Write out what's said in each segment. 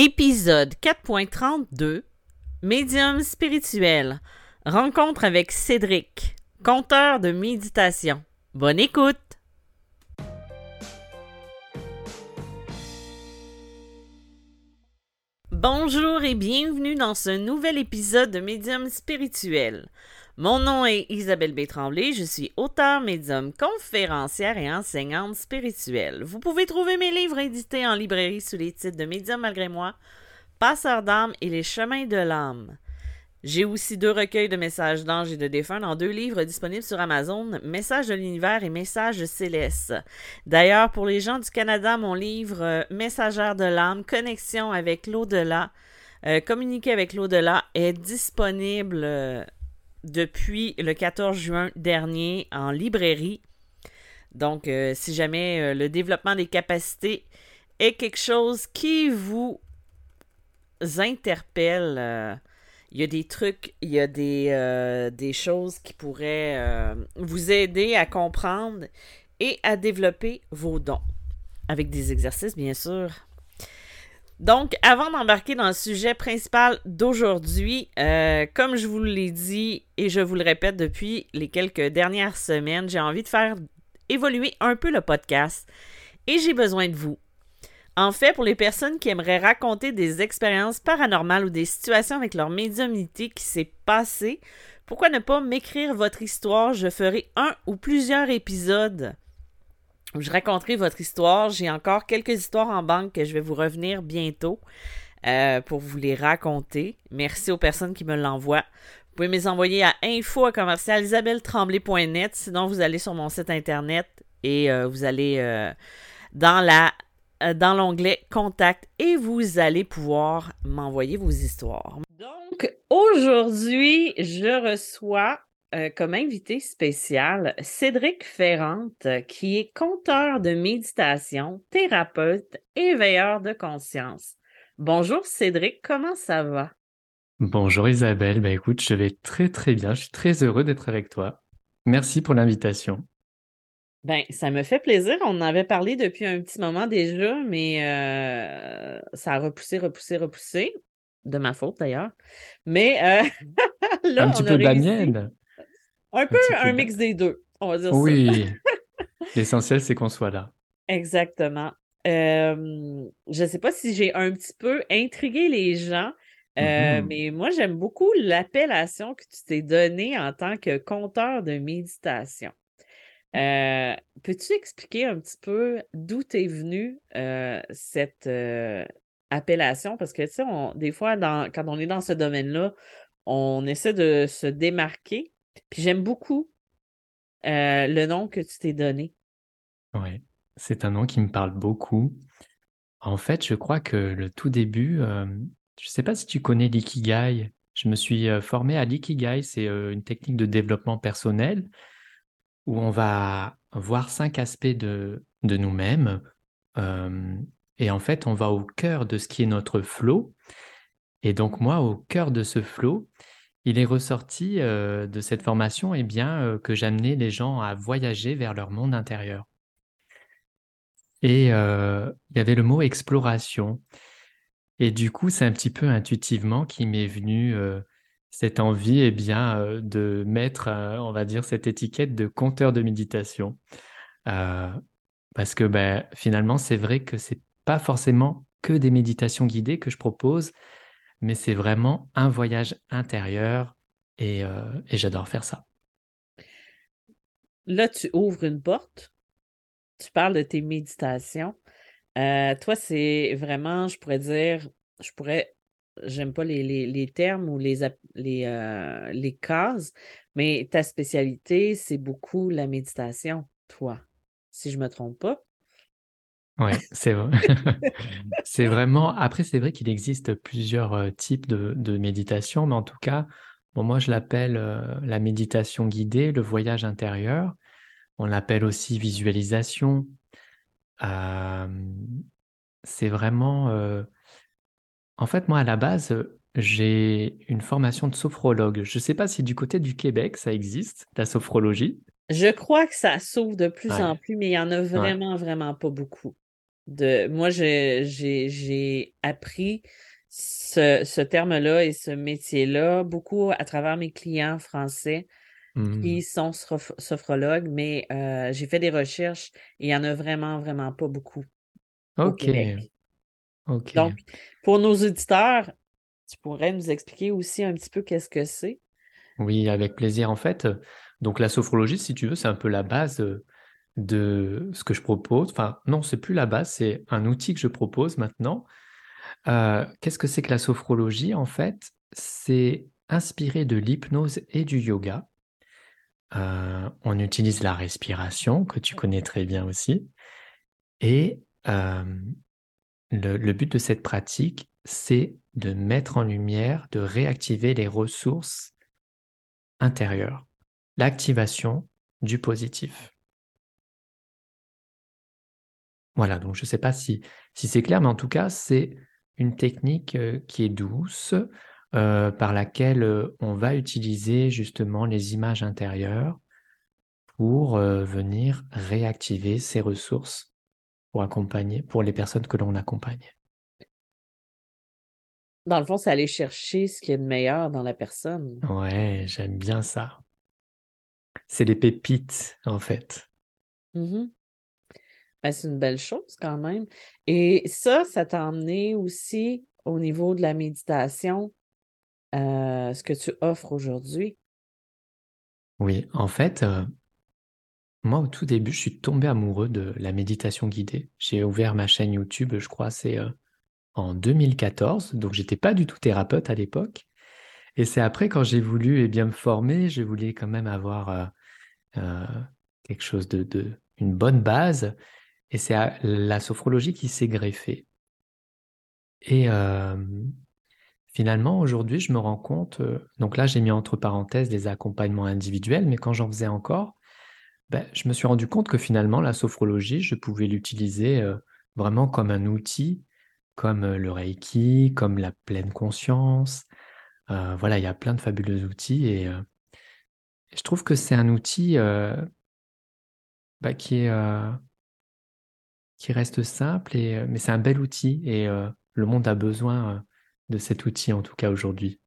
Épisode 4.32 Médium spirituel. Rencontre avec Cédric, conteur de méditation. Bonne écoute! Bonjour et bienvenue dans ce nouvel épisode de Médium spirituel. Mon nom est Isabelle B. Je suis auteur, médium, conférencière et enseignante spirituelle. Vous pouvez trouver mes livres édités en librairie sous les titres de Médium malgré moi, Passeur d'âme et Les chemins de l'âme. J'ai aussi deux recueils de messages d'anges et de défunts dans deux livres disponibles sur Amazon, Messages de l'univers et Messages célestes. D'ailleurs, pour les gens du Canada, mon livre euh, Messagère de l'âme, Connexion avec l'au-delà, euh, communiquer avec l'au-delà est disponible euh, depuis le 14 juin dernier en librairie. Donc, euh, si jamais euh, le développement des capacités est quelque chose qui vous interpelle, euh, il y a des trucs, il y a des, des choses qui pourraient vous aider à comprendre et à développer vos dons. Avec des exercices, bien sûr, donc, avant d'embarquer dans le sujet principal d'aujourd'hui, euh, comme je vous l'ai dit et je vous le répète depuis les quelques dernières semaines, j'ai envie de faire évoluer un peu le podcast et j'ai besoin de vous. En fait, pour les personnes qui aimeraient raconter des expériences paranormales ou des situations avec leur médiumnité qui s'est passée, pourquoi ne pas m'écrire votre histoire? Je ferai un ou plusieurs épisodes je raconterai votre histoire. J'ai encore quelques histoires en banque que je vais vous revenir bientôt euh, pour vous les raconter. Merci aux personnes qui me l'envoient. Vous pouvez me envoyer à info à commercial isabelletremblay.net. Sinon, vous allez sur mon site internet et euh, vous allez euh, dans la dans l'onglet Contact et vous allez pouvoir m'envoyer vos histoires. Donc, aujourd'hui, je reçois euh, comme invité spécial Cédric Ferrante, qui est conteur de méditation, thérapeute, éveilleur de conscience. Bonjour Cédric, comment ça va? Bonjour Isabelle, bah écoute, je vais très très bien, je suis très heureux d'être avec toi. Merci pour l'invitation. Ben, ça me fait plaisir. On en avait parlé depuis un petit moment déjà, mais euh, ça a repoussé, repoussé, repoussé. De ma faute d'ailleurs. Mais euh, là, un petit on peu de la mienne. Un peu un mix des deux, on va dire ça. Oui, l'essentiel c'est qu'on soit là. Exactement. Euh, je ne sais pas si j'ai un petit peu intrigué les gens, euh, Mhm. mais moi, j'aime beaucoup l'appellation que tu t'es donnée en tant que conteur de méditation. Euh, peux-tu expliquer un petit peu d'où t'es venue cette appellation? Parce que, tu sais, on- des fois, dans- quand on est dans ce domaine-là, on essaie de se démarquer. Puis j'aime beaucoup euh, le nom que tu t'es donné. Ouais, c'est un nom qui me parle beaucoup. En fait, je crois que le tout début, euh, je ne sais pas si tu connais l'ikigai. Je me suis euh, formé à l'ikigai, c'est une technique de développement personnel où on va voir cinq aspects de, de nous-mêmes. et en fait, on va au cœur de ce qui est notre flow. Et donc moi, au cœur de ce flow, il est ressorti euh, de cette formation eh bien, euh, que j'amenais les gens à voyager vers leur monde intérieur. Et euh, il y avait le mot exploration. Et du coup, c'est un petit peu intuitivement qui m'est venu cette envie eh bien, de mettre, on va dire, cette étiquette de compteur de méditation. Parce que ben, finalement, c'est vrai que c'est pas forcément que des méditations guidées que je propose, mais c'est vraiment un voyage intérieur et, euh, et j'adore faire ça. Là, tu ouvres une porte, tu parles de tes méditations. Euh, toi, c'est vraiment, je pourrais dire, je pourrais, j'aime pas les, termes ou les, euh, les cases, mais ta spécialité, c'est beaucoup la méditation, toi, si je me trompe pas. Ouais, c'est vrai. C'est vraiment. Après, c'est vrai qu'il existe plusieurs types de, de méditation, mais en tout cas, bon, moi, je l'appelle euh, la méditation guidée, le voyage intérieur. On l'appelle aussi visualisation. Euh, c'est vraiment. euh, En fait, moi, à la base, j'ai une formation de sophrologue. Je ne sais pas si du côté du Québec, ça existe, la sophrologie. Je crois que ça s'ouvre de plus en plus, mais il y en a vraiment, vraiment pas beaucoup. De, moi, j'ai appris ce, ce terme-là et ce métier-là beaucoup à travers mes clients français qui Mmh. sont sophrologues, mais euh, j'ai fait des recherches et il n'y en a vraiment, vraiment pas beaucoup au Ok, ok. Donc, pour nos auditeurs, tu pourrais nous expliquer aussi un petit peu qu'est-ce que c'est? Oui, avec plaisir. En fait, donc la sophrologie, si tu veux, c'est un peu la base euh, de ce que je propose. Enfin, non, c'est plus la base, c'est un outil que je propose maintenant. Euh, qu'est-ce que c'est que la sophrologie? En fait, c'est inspiré de l'hypnose et du yoga. Euh, on utilise la respiration, que tu connais très bien aussi. Et le, le but de cette pratique, c'est de mettre en lumière, de réactiver les ressources intérieures, l'activation du positif. Voilà, donc je ne sais pas si, si c'est clair, mais en tout cas, c'est une technique euh, qui est douce, euh, par laquelle euh, on va utiliser justement les images intérieures pour euh, venir réactiver ces ressources pour accompagner, pour les personnes que l'on accompagne. Dans le fond, c'est aller chercher ce qu'il y a de meilleur dans la personne. Ouais, j'aime bien ça. C'est les pépites, en fait. Mhm. Ben, c'est une belle chose quand même. Et ça, ça t'a emmené aussi au niveau de la méditation, euh, ce que tu offres aujourd'hui? Oui, en fait, euh, moi, au tout début, je suis tombé amoureux de la méditation guidée. J'ai ouvert ma chaîne YouTube, je crois, c'est euh, en 2014, donc j'étais pas du tout thérapeute à l'époque. Et c'est après, quand j'ai voulu eh bien, me former, je voulais quand même avoir euh, quelque chose de, de, une bonne base. Et c'est la sophrologie qui s'est greffée. Et euh, finalement, aujourd'hui, je me rends compte, euh, donc là, j'ai mis entre parenthèses des accompagnements individuels, mais quand j'en faisais encore, ben, je me suis rendu compte que finalement, la sophrologie, je pouvais l'utiliser euh, vraiment comme un outil, comme le Reiki, comme la pleine conscience. Voilà, il y a plein de fabuleux outils et, je trouve que c'est un outil bah, qui est qui reste simple, et, euh, mais c'est un bel outil et euh, le monde a besoin euh, de cet outil en tout cas aujourd'hui.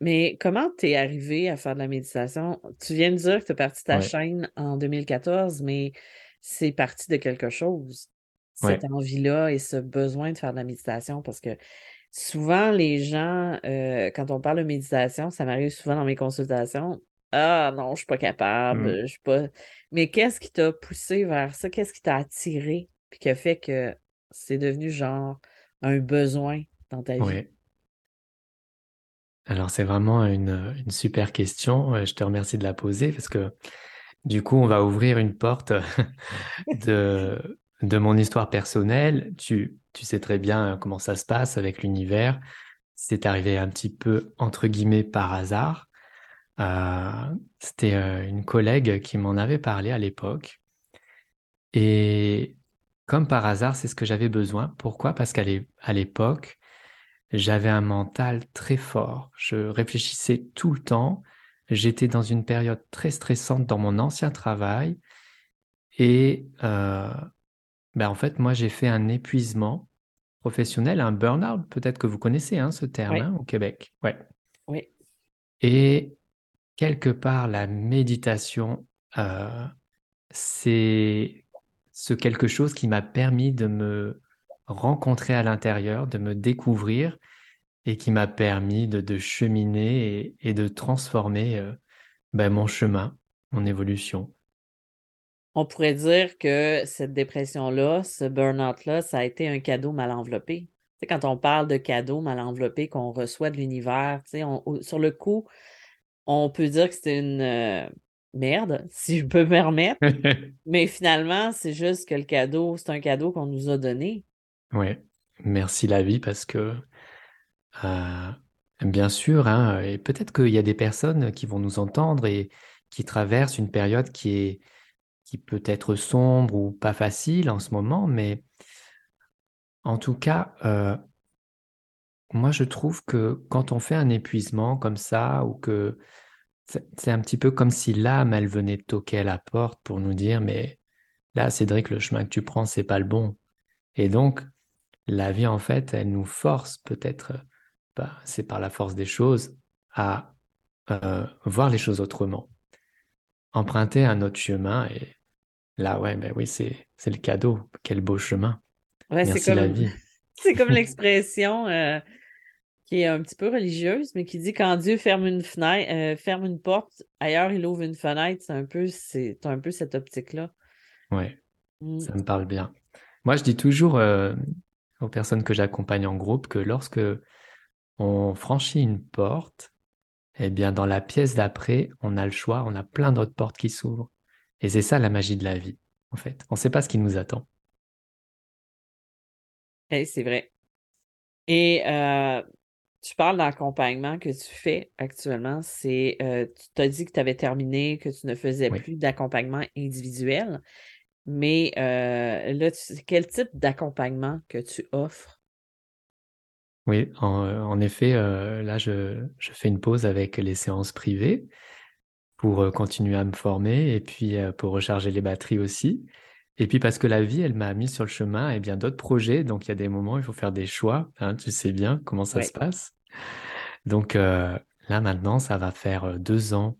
Mais comment tu es arrivé à faire de la méditation? Tu viens de dire que tu as parti ta Ouais, chaîne en 2014, mais c'est parti de quelque chose, cette ouais. envie-là et ce besoin de faire de la méditation, parce que souvent, les gens, euh, quand on parle de méditation, ça m'arrive souvent dans mes consultations. Ah non, je suis pas capable, Mm. je suis pas. Mais qu'est-ce qui t'a poussé vers ça? Qu'est-ce qui t'a attiré? Puis qui a fait que c'est devenu genre un besoin dans ta vie? Ouais. Alors c'est vraiment une, super question. Euh, Je te remercie de la poser parce que du coup, on va ouvrir une porte de, de mon histoire personnelle. Tu, tu sais très bien comment ça se passe avec l'univers. C'est arrivé un petit peu entre guillemets par hasard. Euh, c'était euh, une collègue qui m'en avait parlé à l'époque. Et comme par hasard, c'est ce que j'avais besoin. Pourquoi? Parce qu'à l'époque, j'avais un mental très fort. Je réfléchissais tout le temps. J'étais dans une période très stressante dans mon ancien travail. Et euh, ben en fait, moi, j'ai fait un épuisement professionnel, un burn-out. Peut-être que vous connaissez hein, ce terme Oui, hein, au Québec. Ouais. oui. Et quelque part, la méditation, euh, c'est ce quelque chose qui m'a permis de me rencontrer à l'intérieur, de me découvrir et qui m'a permis de, cheminer et, de transformer euh, ben, mon chemin, mon évolution. On pourrait dire que cette dépression-là, ce burn-out-là, ça a été un cadeau mal enveloppé. Quand on parle de cadeau mal enveloppé qu'on reçoit de l'univers, sur le coup, on peut dire que c'est une euh, merde, si je peux me permettre, mais finalement, c'est juste que le cadeau, c'est un cadeau qu'on nous a donné. Ouais, merci la vie parce que euh, bien sûr, hein, et peut-être qu'il y a des personnes qui vont nous entendre et qui traversent une période qui est qui peut être sombre ou pas facile en ce moment, mais en tout cas, euh, moi je trouve que quand on fait un épuisement comme ça, ou que c'est c'est un petit peu comme si l'âme, elle venait toquer à la porte pour nous dire, mais là, Cédric, le chemin que tu prends, c'est pas le bon. Et donc, la vie, en fait, elle nous force peut-être, bah, c'est par la force des choses, à euh, voir les choses autrement. Emprunter un autre chemin. Et là, ouais, ben oui, c'est le cadeau. Quel beau chemin. Merci comme, la vie. C'est comme l'expression euh, qui est un petit peu religieuse, mais qui dit quand Dieu ferme une fenêtre, euh, ferme une porte, ailleurs il ouvre une fenêtre. C'est un peu, c'est un peu cette optique-là. Ouais, mmh. ça me parle bien. Moi, je dis toujours euh, aux personnes que j'accompagne en groupe que lorsque on franchit une porte, eh bien, dans la pièce d'après, on a le choix, on a plein d'autres portes qui s'ouvrent. Et c'est ça la magie de la vie, en fait. On ne sait pas ce qui nous attend. Eh, c'est vrai. Et euh, tu parles d'accompagnement que tu fais actuellement. C'est, euh, tu t'as dit que tu avais terminé, que tu ne faisais plus d'accompagnement individuel. Mais euh, là, quel type d'accompagnement que tu offres? Oui, en, effet, là, je, je, fais une pause avec les séances privées pour continuer à me former et puis pour recharger les batteries aussi. Et puis parce que la vie, elle m'a mis sur le chemin et bien d'autres projets. Donc il y a des moments où il faut faire des choix. Hein, tu sais bien comment ça se passe. Donc euh, là maintenant, ça va faire euh, deux ans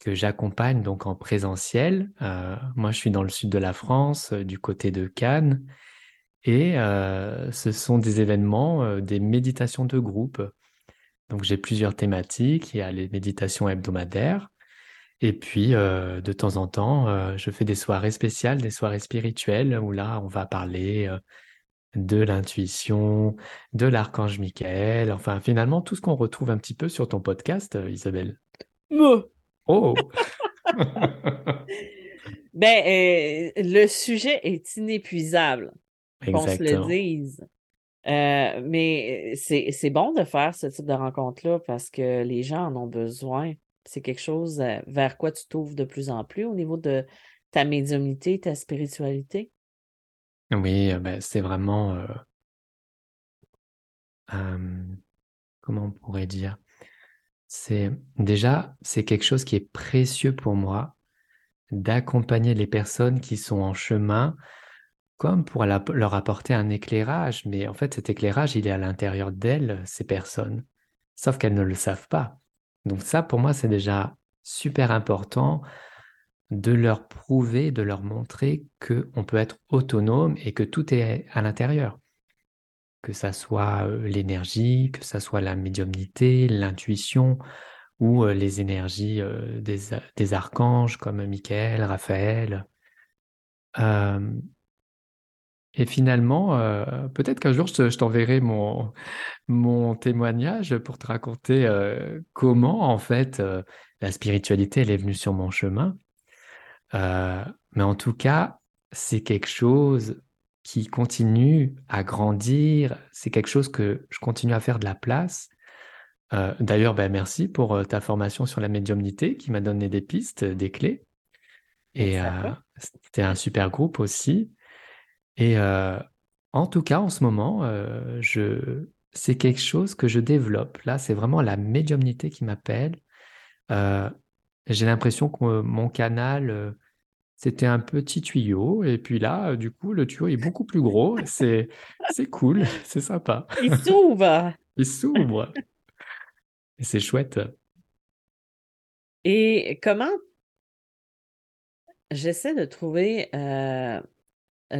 que j'accompagne donc en présentiel. Euh, moi, je suis dans le sud de la France, du côté de Cannes. Et ce sont des événements, des méditations de groupe. Donc j'ai plusieurs thématiques. Il y a les méditations hebdomadaires. Et puis, euh, de temps en temps, euh, je fais des soirées spéciales, des soirées spirituelles, où là, on va parler euh, de l'intuition, de l'archange Michael, enfin, finalement, tout ce qu'on retrouve un petit peu sur ton podcast, Isabelle. Oh Ben, le sujet est inépuisable, qu'on se le dise. mais c'est bon de faire ce type de rencontre-là parce que les gens en ont besoin c'est quelque chose euh, vers quoi tu t'ouvres de plus en plus au niveau de ta médiumnité, ta spiritualité? Oui, euh, ben, c'est vraiment, euh, comment on pourrait dire? C'est déjà, c'est quelque chose qui est précieux pour moi d'accompagner les personnes qui sont en chemin comme pour leur apporter un éclairage. Mais en fait, cet éclairage, il est à l'intérieur d'elles, ces personnes, sauf qu'elles ne le savent pas. Donc ça, pour moi, c'est déjà super important de leur prouver, de leur montrer qu'on peut être autonome et que tout est à l'intérieur. Que ça soit euh, l'énergie, que ça soit la médiumnité, l'intuition ou euh, les énergies euh, des, archanges comme Michael, Raphaël. Et finalement, peut-être qu'un jour, je t'enverrai mon, mon témoignage pour te raconter euh, comment, en fait, euh, la spiritualité, elle est venue sur mon chemin. Euh, mais en tout cas, c'est quelque chose qui continue à grandir. C'est quelque chose que je continue à faire de la place. D'ailleurs, ben, merci pour ta formation sur la médiumnité qui m'a donné des pistes, des clés. Et c'était un super groupe aussi. Et en tout cas, en ce moment, je, c'est quelque chose que je développe. Là, c'est vraiment la médiumnité qui m'appelle. Euh, j'ai l'impression que mon canal, euh, c'était un petit tuyau. Et puis là, euh, du coup, le tuyau est beaucoup plus gros. C'est, c'est cool, c'est sympa. Il s'ouvre. Il s'ouvre. Et c'est chouette. Et comment j'essaie de trouver euh,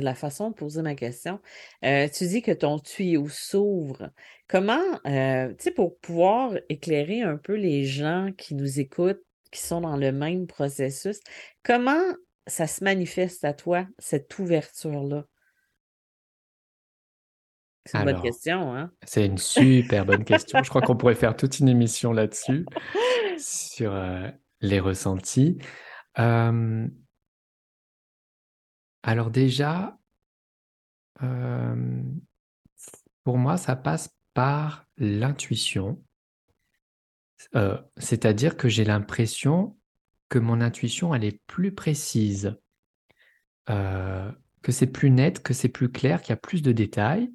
la façon de poser ma question. Euh, tu dis que ton tuyau s'ouvre. Comment, euh, tu sais, pour pouvoir éclairer un peu les gens qui nous écoutent, qui sont dans le même processus, comment ça se manifeste à toi, cette ouverture-là? C'est une bonne question, hein? C'est une super bonne question. Je crois qu'on pourrait faire toute une émission là-dessus, sur les ressentis. Alors déjà, euh, pour moi, ça passe par l'intuition. Euh, c'est-à-dire que j'ai l'impression que mon intuition, elle est plus précise, euh, que c'est plus net, que c'est plus clair, qu'il y a plus de détails.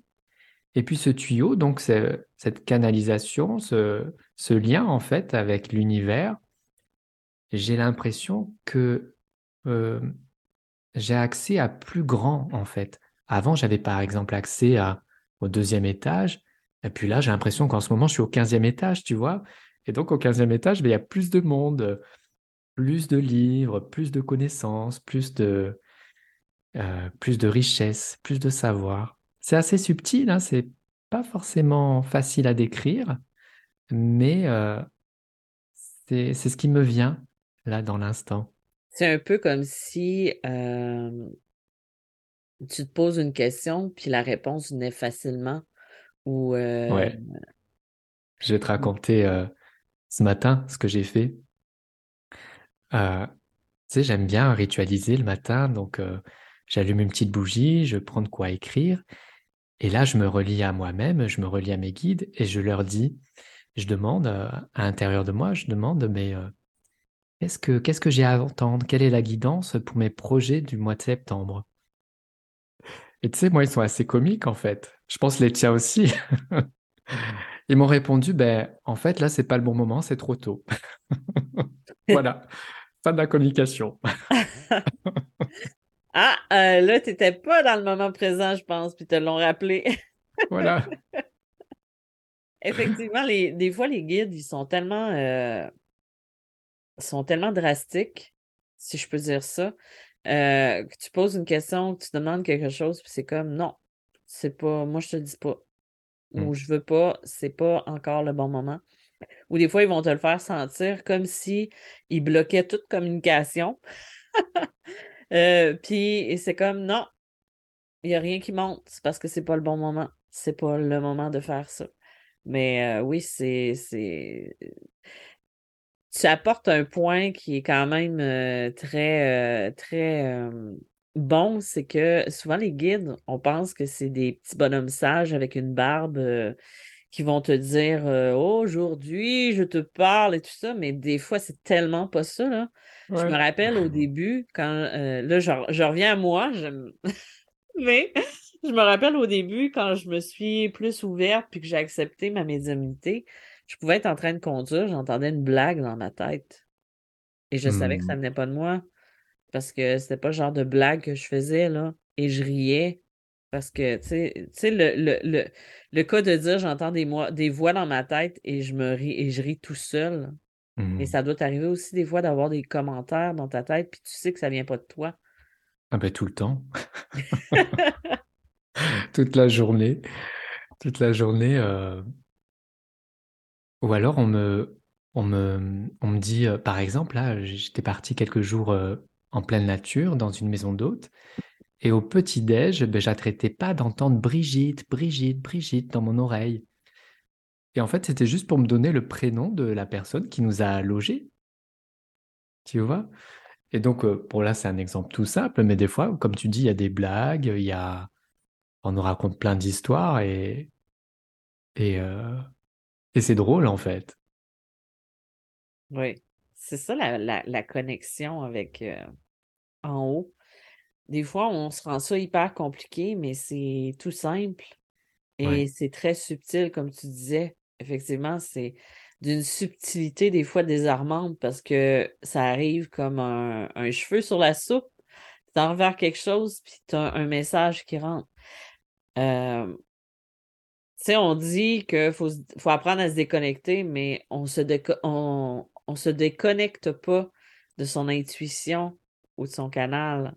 Et puis ce tuyau, donc cette canalisation, ce, ce, lien en fait avec l'univers, j'ai l'impression que j'ai accès à plus grand, en fait, avant, j'avais par exemple accès au deuxième étage. Et puis là, j'ai l'impression qu'en ce moment, je suis au quinzième étage, tu vois. Et donc, au quinzième étage, ben, il y a plus de monde, plus de livres, plus de connaissances, plus de, euh, plus de richesse, plus de savoir. C'est assez subtil, hein, c'est pas forcément facile à décrire, mais euh, c'est ce qui me vient là dans l'instant. C'est un peu comme si euh, tu te poses une question, puis la réponse venait facilement. Ou, ouais. Je vais te raconter ce matin ce que j'ai fait. tu sais, j'aime bien ritualiser le matin, donc J'allume une petite bougie, je prends de quoi écrire, et là, je me relie à moi-même, je me relie à mes guides, et je leur dis, je demande à l'intérieur de moi, je demande, mais euh, qu'est-ce que, qu'est-ce que j'ai à entendre? Quelle est la guidance pour mes projets du mois de septembre? Et tu sais, moi, ils sont assez comiques, en fait. Je pense les tiens aussi. Ils m'ont répondu, ben, en fait, là, c'est pas le bon moment, c'est trop tôt. voilà, fin de la communication. Ah, euh, là, tu n'étais pas dans le moment présent, je pense, puis te l'ont rappelé. voilà. Effectivement, les, des fois, les guides, ils sont tellement, euh, sont tellement drastiques, si je peux dire ça, euh, que tu poses une question, que tu demandes quelque chose, puis c'est comme non, c'est pas, moi, je te dis pas. Ou mmh. je veux pas, c'est pas encore le bon moment. Ou des fois, ils vont te le faire sentir comme si ils bloquaient toute communication. Euh, puis c'est comme non, il n'y a rien qui monte, c'est parce que c'est pas le bon moment. C'est pas le moment de faire ça. Mais euh, oui, c'est. Tu apportes un point qui est quand même euh, très, très bon, c'est que souvent les guides, on pense que c'est des petits bonhommes sages avec une barbe qui vont te dire aujourd'hui, je te parle et tout ça, mais des fois, c'est tellement pas ça. Là. Je me rappelle au début, quand euh, là, je, reviens à moi, mais je me rappelle au début, quand je me suis plus ouverte puis que j'ai accepté ma médiumnité, je pouvais être en train de conduire, j'entendais une blague dans ma tête. Et je savais que ça mmh. venait pas de moi. Parce que c'était pas le genre de blague que je faisais, là. Et je riais. Parce que, tu sais, le, le, le, cas de dire j'entends des, des voix dans ma tête et je me ris et je ris tout seul. Et mmh. ça doit t'arriver aussi des fois d'avoir des commentaires dans ta tête, puis tu sais que ça vient pas de toi. Ah ben tout le temps. Toute la journée. Toute la journée. Euh, ou alors on me, on me, on me dit, euh, par exemple, là, j'étais parti quelques jours euh, en pleine nature dans une maison d'hôte. Et au petit-déj, ben, j'attraitais pas d'entendre Brigitte, Brigitte, Brigitte dans mon oreille. Et en fait, c'était juste pour me donner le prénom de la personne qui nous a logés. Tu vois? Et donc, euh, pour là, c'est un exemple tout simple, mais des fois, comme tu dis, il y a des blagues, il y a... on nous raconte plein d'histoires et, et, euh, et c'est drôle en fait. Oui, c'est ça la, connexion avec euh, en haut. Des fois, on se rend ça hyper compliqué, mais c'est tout simple et c'est très subtil, comme tu disais effectivement, c'est d'une subtilité des fois désarmante parce que ça arrive comme un, cheveu sur la soupe. Tu envers quelque chose, puis tu as un message qui rentre. Euh, sais, on dit qu'il faut, faut, apprendre à se déconnecter, mais on se, on, se déconnecte pas de son intuition ou de son canal.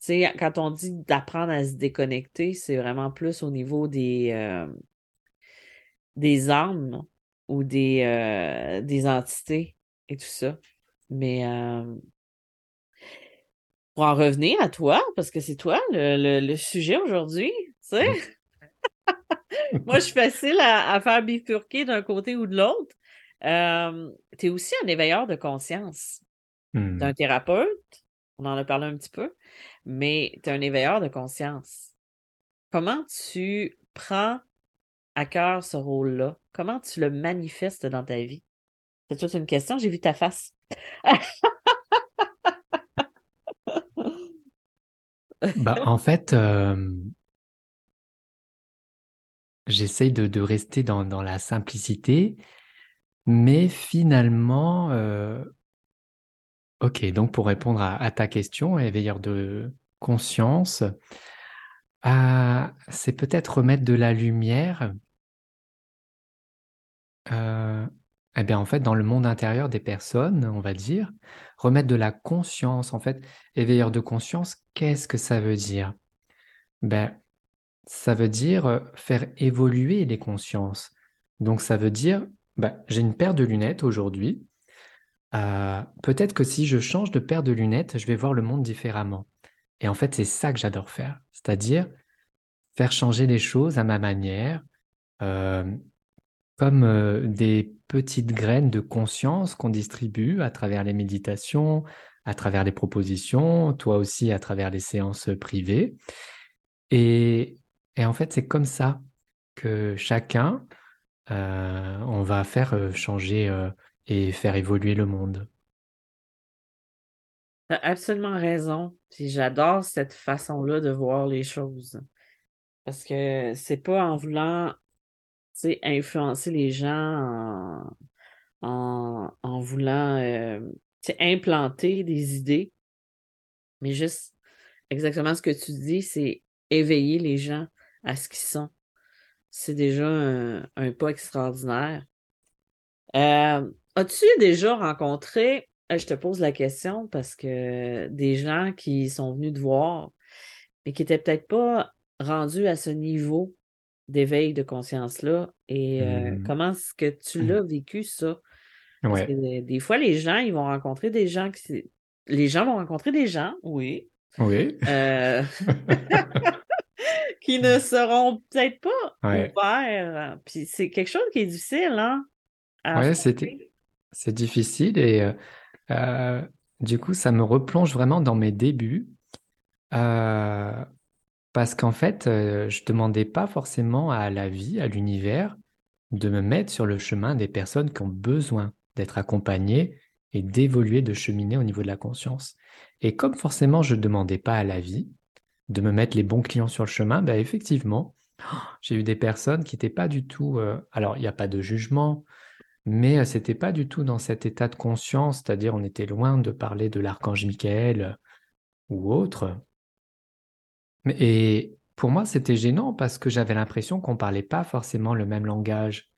Tu sais, quand on dit d'apprendre à se déconnecter, c'est vraiment plus au niveau des, euh, des âmes ou des, euh, des entités et tout ça. Mais euh, pour en revenir à toi, parce que c'est toi le, sujet aujourd'hui, tu sais. Moi, je suis facile à, faire bifurquer d'un côté ou de l'autre. Euh, tu es aussi un éveilleur de conscience. Tu un mmh. thérapeute, on en a parlé un petit peu, mais tu es un éveilleur de conscience. Comment tu prends à cœur ce rôle-là? Comment tu le manifestes dans ta vie? C'est toute une question, j'ai vu ta face. bah, en fait, euh, j'essaye de, rester dans, la simplicité, mais finalement, euh, ok, donc pour répondre à, ta question, éveilleur de conscience, Ah, c'est peut-être remettre de la lumière. Euh, eh bien, en fait, dans le monde intérieur des personnes, on va dire, remettre de la conscience. En fait, éveilleur de conscience, qu'est-ce que ça veut dire? Ben, Ça veut dire euh, faire évoluer les consciences. Donc, ça veut dire, ben, j'ai une paire de lunettes aujourd'hui. Euh, peut-être que si je change de paire de lunettes, je vais voir le monde différemment. Et en fait, c'est ça que j'adore faire. C'est-à-dire faire changer les choses à ma manière, euh, comme des petites graines de conscience qu'on distribue à travers les méditations, à travers les propositions, toi aussi à travers les séances privées. Et, en fait, c'est comme ça que chacun, euh, on va faire changer et faire évoluer le monde. Tu as absolument raison. Puis j'adore cette façon-là de voir les choses. Parce que c'est pas en voulant influencer les gens en, en, voulant euh, implanter des idées, mais juste exactement ce que tu dis, c'est éveiller les gens à ce qu'ils sont. C'est déjà un, pas extraordinaire. Euh, as-tu déjà rencontré, euh, je te pose la question parce que des gens qui sont venus te voir, mais qui n'étaient peut-être pas rendus à ce niveau d'éveil de conscience-là et euh, mmh. comment est-ce que tu mmh. l'as vécu, ça? Parce que des fois, les gens, ils vont rencontrer des gens qui. Les gens vont rencontrer des gens, oui. Oui. Euh, qui ne seront peut-être pas ouverts. Puis c'est quelque chose qui est difficile, hein? Oui, c'est difficile et euh, du coup, ça me replonge vraiment dans mes débuts. Parce qu'en fait, euh, je ne demandais pas forcément à la vie, à l'univers, de me mettre sur le chemin des personnes qui ont besoin d'être accompagnées et d'évoluer, de cheminer au niveau de la conscience. Et comme forcément je ne demandais pas à la vie de me mettre les bons clients sur le chemin, ben effectivement, j'ai eu des personnes qui n'étaient pas du tout... Euh, alors, il n'y a pas de jugement, mais euh, ce n'était pas du tout dans cet état de conscience, c'est-à-dire on était loin de parler de l'archange Michael ou autre. Et pour moi, c'était gênant parce que j'avais l'impression qu'on ne parlait pas forcément le même langage.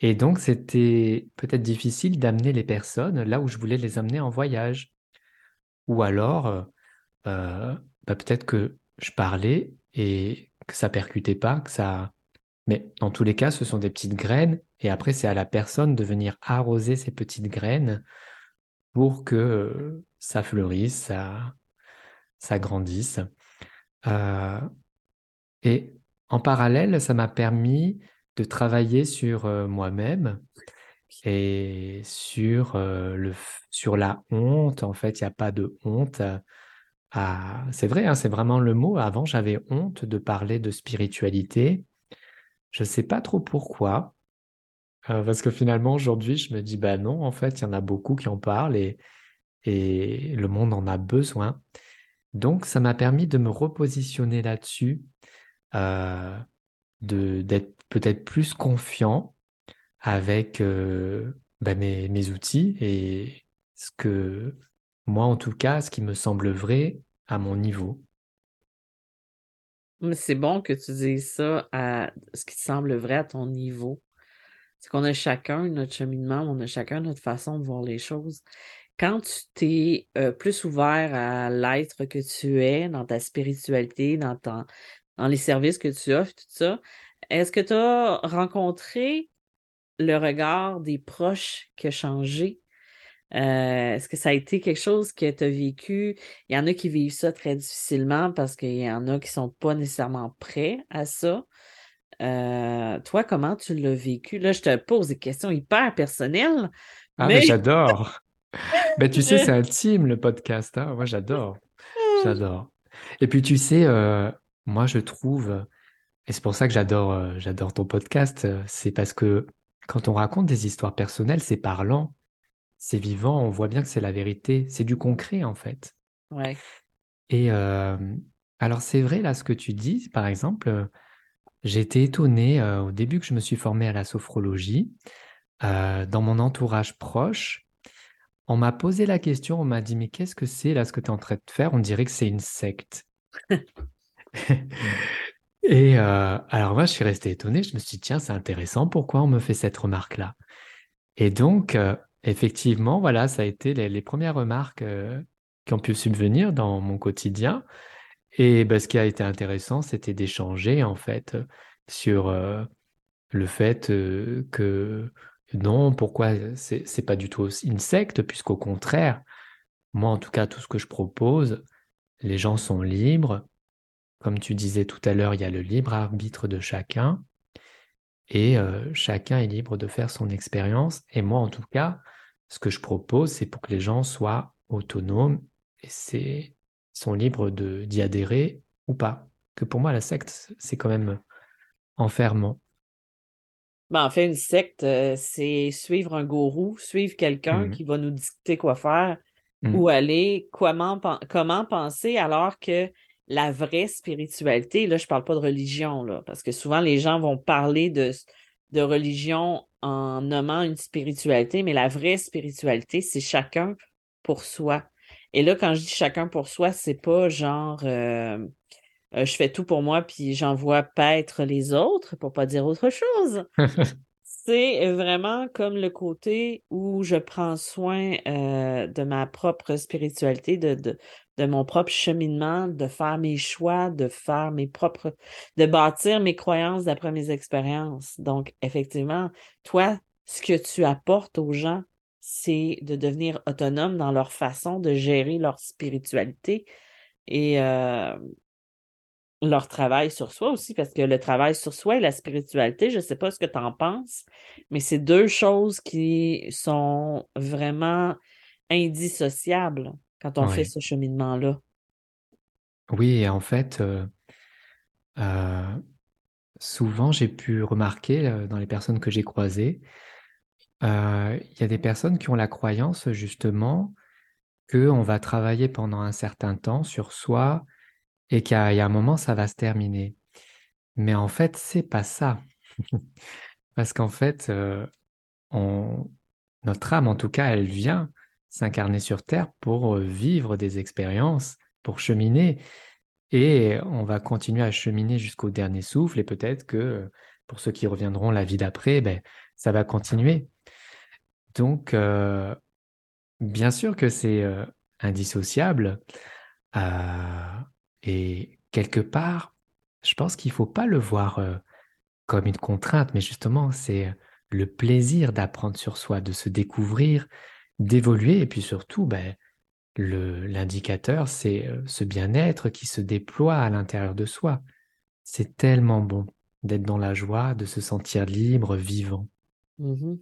Et donc, c'était peut-être difficile d'amener les personnes là où je voulais les amener en voyage. Ou alors, euh, euh, bah, peut-être que je parlais et que ça percutait pas, que ça. Mais dans tous les cas, ce sont des petites graines. Et après, c'est à la personne de venir arroser ces petites graines pour que euh, ça fleurisse, ça, ça grandisse. Euh, et en parallèle, ça m'a permis de travailler sur euh, moi-même et sur, le, sur la honte. En fait, il n'y a pas de honte. À... C'est vrai, hein, c'est vraiment le mot. Avant, j'avais honte de parler de spiritualité. Je ne sais pas trop pourquoi. parce que finalement, aujourd'hui, je me dis, bah non, en fait, il y en a beaucoup qui en parlent et, et le monde en a besoin. Donc, ça m'a permis de me repositionner là-dessus, euh, d'être peut-être plus confiant avec euh, bah, mes, outils et ce que, moi en tout cas, ce qui me semble vrai à mon niveau. C'est bon que tu dises ça à ce qui te semble vrai à ton niveau. C'est qu'on a chacun notre cheminement, on a chacun notre façon de voir les choses quand tu t'es plus ouvert à l'être que tu es, dans ta spiritualité, dans, dans les services que tu offres, tout ça, est-ce que tu as rencontré le regard des proches qui a changé? Est-ce que ça a été quelque chose que tu as vécu? Il y en a qui vivent ça très difficilement parce qu'il y en a qui ne sont pas nécessairement prêts à ça. toi, comment tu l'as vécu? Là, je te pose des questions hyper personnelles. Ah, mais j'adore! Ben, tu sais, c'est intime le podcast. Hein. Moi, j'adore. J'adore. Et puis, tu sais, euh, moi, je trouve, et c'est pour ça que j'adore, euh, j'adore ton podcast, euh, c'est parce que quand on raconte des histoires personnelles, c'est parlant, c'est vivant, on voit bien que c'est la vérité, c'est du concret en fait. Ouais. Et alors, c'est vrai là ce que tu dis, par exemple, j'ai été étonné au début que je me suis formé à la sophrologie. dans mon entourage proche, on m'a posé la question, on m'a dit, mais qu'est-ce que c'est là ce que tu es en train de faire? On dirait que c'est une secte. Et alors moi, je suis resté étonné. Je me suis dit, tiens, c'est intéressant. Pourquoi on me fait cette remarque-là? Et donc, effectivement, voilà, ça a été les, premières remarques euh, qui ont pu subvenir dans mon quotidien. Et ben, ce qui a été intéressant, c'était d'échanger en fait sur le fait que non, pourquoi c'est pas du tout une secte, puisqu'au contraire, moi en tout cas, tout ce que je propose, les gens sont libres. Comme tu disais tout à l'heure, il y a le libre arbitre de chacun et euh, chacun est libre de faire son expérience. Et moi, en tout cas, ce que je propose, c'est pour que les gens soient autonomes et c'est sont libres d'y adhérer ou pas. Que pour moi, la secte, c'est quand même enfermant. Ben, en fait, une secte, euh, c'est suivre un gourou, suivre quelqu'un mmh qui va nous dicter quoi faire, mmh. où aller, comment, comment penser, alors que la vraie spiritualité, là, je ne parle pas de religion, parce que souvent les gens vont parler de, de religion en nommant une spiritualité, mais la vraie spiritualité, c'est chacun pour soi. Et là, quand je dis chacun pour soi, c'est pas genre euh, euh, je fais tout pour moi, puis j'envoie paître les autres, pour pas dire autre chose. c'est vraiment comme le côté où je prends soin euh, de ma propre spiritualité, de, mon propre cheminement, de faire mes choix, de faire mes propres, de bâtir mes croyances d'après mes expériences. Donc, effectivement, toi, ce que tu apportes aux gens, c'est de devenir autonome dans leur façon de gérer leur spiritualité. Et, euh, leur travail sur soi aussi, parce que le travail sur soi et la spiritualité, je ne sais pas ce que tu en penses, mais c'est deux choses qui sont vraiment indissociables quand on fait ce cheminement-là. Oui, en fait, euh, euh, souvent j'ai pu remarquer euh, dans les personnes que j'ai croisées, il y a des personnes qui ont la croyance justement qu'on va travailler pendant un certain temps sur soi, et qu'il y, a un moment, ça va se terminer. Mais en fait, c'est pas ça. Parce qu'en fait, euh, notre âme, en tout cas, elle vient s'incarner sur Terre pour euh, vivre des expériences, pour cheminer. Et on va continuer à cheminer jusqu'au dernier souffle. Et peut-être que pour ceux qui reviendront la vie d'après, ben, ça va continuer. Donc, euh, bien sûr que c'est indissociable. Et quelque part, je pense qu'il ne faut pas le voir euh, comme une contrainte, mais justement, c'est le plaisir d'apprendre sur soi, de se découvrir, d'évoluer, et puis surtout, ben, l'indicateur, c'est euh, ce bien-être qui se déploie à l'intérieur de soi. C'est tellement bon d'être dans la joie, de se sentir libre, vivant. Mmh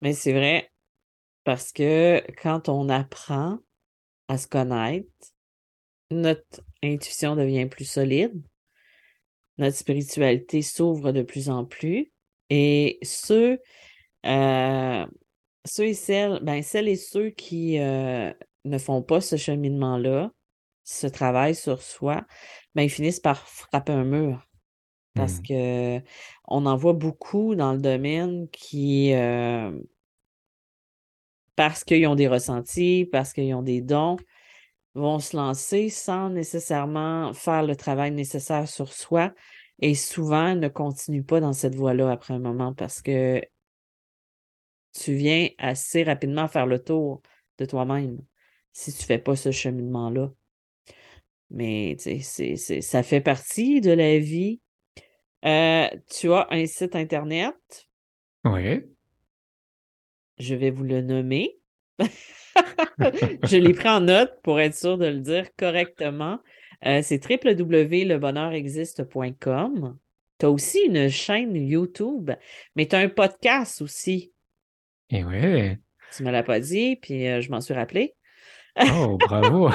mais c'est vrai, parce que quand on apprend à se connaître, notre intuition devient plus solide, notre spiritualité s'ouvre de plus en plus. Et ceux, euh, ceux et celles, ben, celles et ceux qui euh, ne font pas ce cheminement-là, ce travail sur soi, ben, ils finissent par frapper un mur. Parce mmh. que on en voit beaucoup dans le domaine qui, euh, parce qu'ils ont des ressentis, parce qu'ils ont des dons, vont se lancer sans nécessairement faire le travail nécessaire sur soi et souvent ne continuent pas dans cette voie-là après un moment parce que tu viens assez rapidement faire le tour de toi-même si tu ne fais pas ce cheminement-là. Mais c'est, ça fait partie de la vie. Euh, tu as un site Internet. Oui. Je vais vous le nommer. je l'ai pris en note pour être sûr de le dire correctement. Euh, c'est www.lebonheurexiste.com. Tu as aussi une chaîne YouTube, mais tu as un podcast aussi. Eh oui. Tu ne me l'as pas dit, puis euh, je m'en suis rappelé. oh, bravo!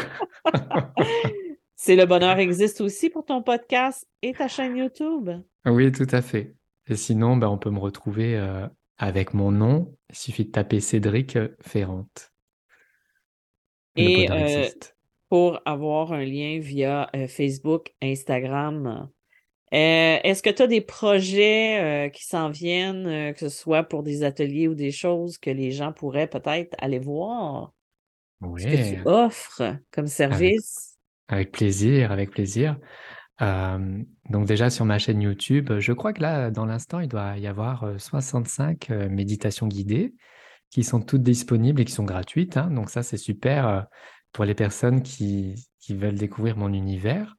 c'est Le Bonheur existe aussi pour ton podcast et ta chaîne YouTube. Oui, tout à fait. Et sinon, ben, on peut me retrouver euh, avec mon nom. Il suffit de taper Cédric Ferrante. Et euh, pour avoir un lien via euh, Facebook, Instagram, euh, est-ce que tu as des projets qui s'en viennent, que ce soit pour des ateliers ou des choses que les gens pourraient peut-être aller voir? Oui. Ce que tu offres comme service? Avec plaisir, avec plaisir. Euh, donc déjà sur ma chaîne YouTube, je crois que là, dans l'instant, il doit y avoir 65 euh, méditations guidées qui sont toutes disponibles et qui sont gratuites. Hein. Donc ça, c'est super pour les personnes qui, qui, veulent découvrir mon univers.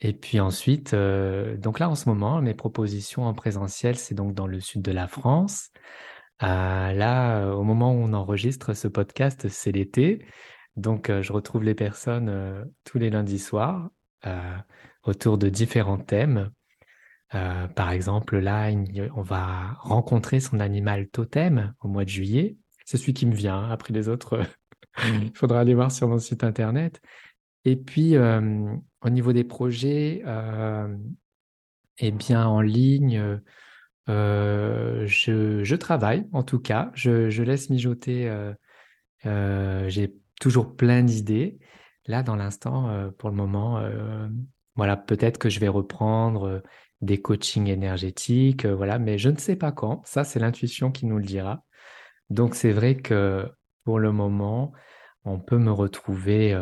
Et puis ensuite, donc là en ce moment, mes propositions en présentiel, c'est donc dans le sud de la France. là, au moment où on enregistre ce podcast, c'est l'été. Donc, je retrouve les personnes tous les lundis soirs autour de différents thèmes. Par exemple, là, on va rencontrer son animal totem au mois de juillet. C'est celui qui me vient. Hein. Après les autres, il faudra aller voir sur mon site internet. Et puis, au niveau des projets, eh bien, en ligne, je, travaille en tout cas. Je, je laisse mijoter. J'ai toujours plein d'idées. Là, dans l'instant, euh, pour le moment, euh, voilà, peut-être que je vais reprendre euh, des coachings énergétiques, voilà, mais je ne sais pas quand. Ça, c'est l'intuition qui nous le dira. Donc, c'est vrai que pour le moment, on peut me retrouver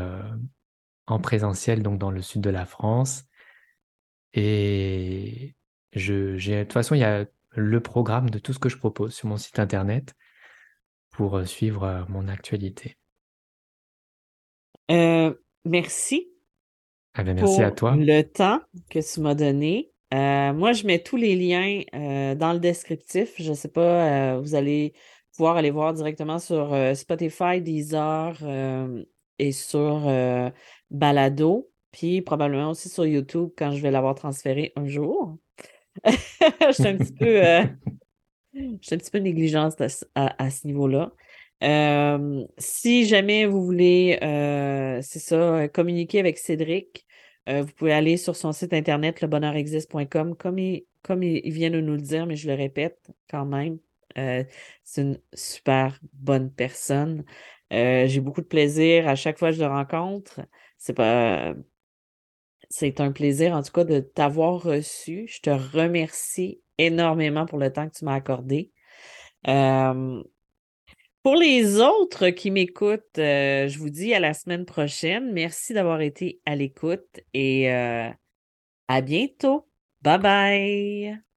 en présentiel, donc dans le sud de la France. Et je, de toute façon, il y a le programme de tout ce que je propose sur mon site internet pour suivre mon actualité. Euh, merci. Ah ben, merci à toi. Le temps que tu m'as donné. Euh, moi, je mets tous les liens euh, dans le descriptif. Je ne sais pas, vous allez pouvoir aller voir directement sur Spotify, Deezer et sur Balado, puis probablement aussi sur YouTube quand je vais l'avoir transféré un jour. je suis un petit peu, je un petit peu négligente à ce niveau-là si jamais vous voulez, euh, c'est ça, communiquer avec Cédric, euh, vous pouvez aller sur son site internet lebonheurexiste.com comme il, comme il, vient de nous le dire, mais je le répète quand même. Euh, c'est une super bonne personne. J'ai beaucoup de plaisir à chaque fois que je le rencontre. C'est pas. C'est un plaisir, en tout cas, de t'avoir reçu. Je te remercie énormément pour le temps que tu m'as accordé. Pour les autres qui m'écoutent, euh, je vous dis à la semaine prochaine. Merci d'avoir été à l'écoute et euh, à bientôt. Bye bye.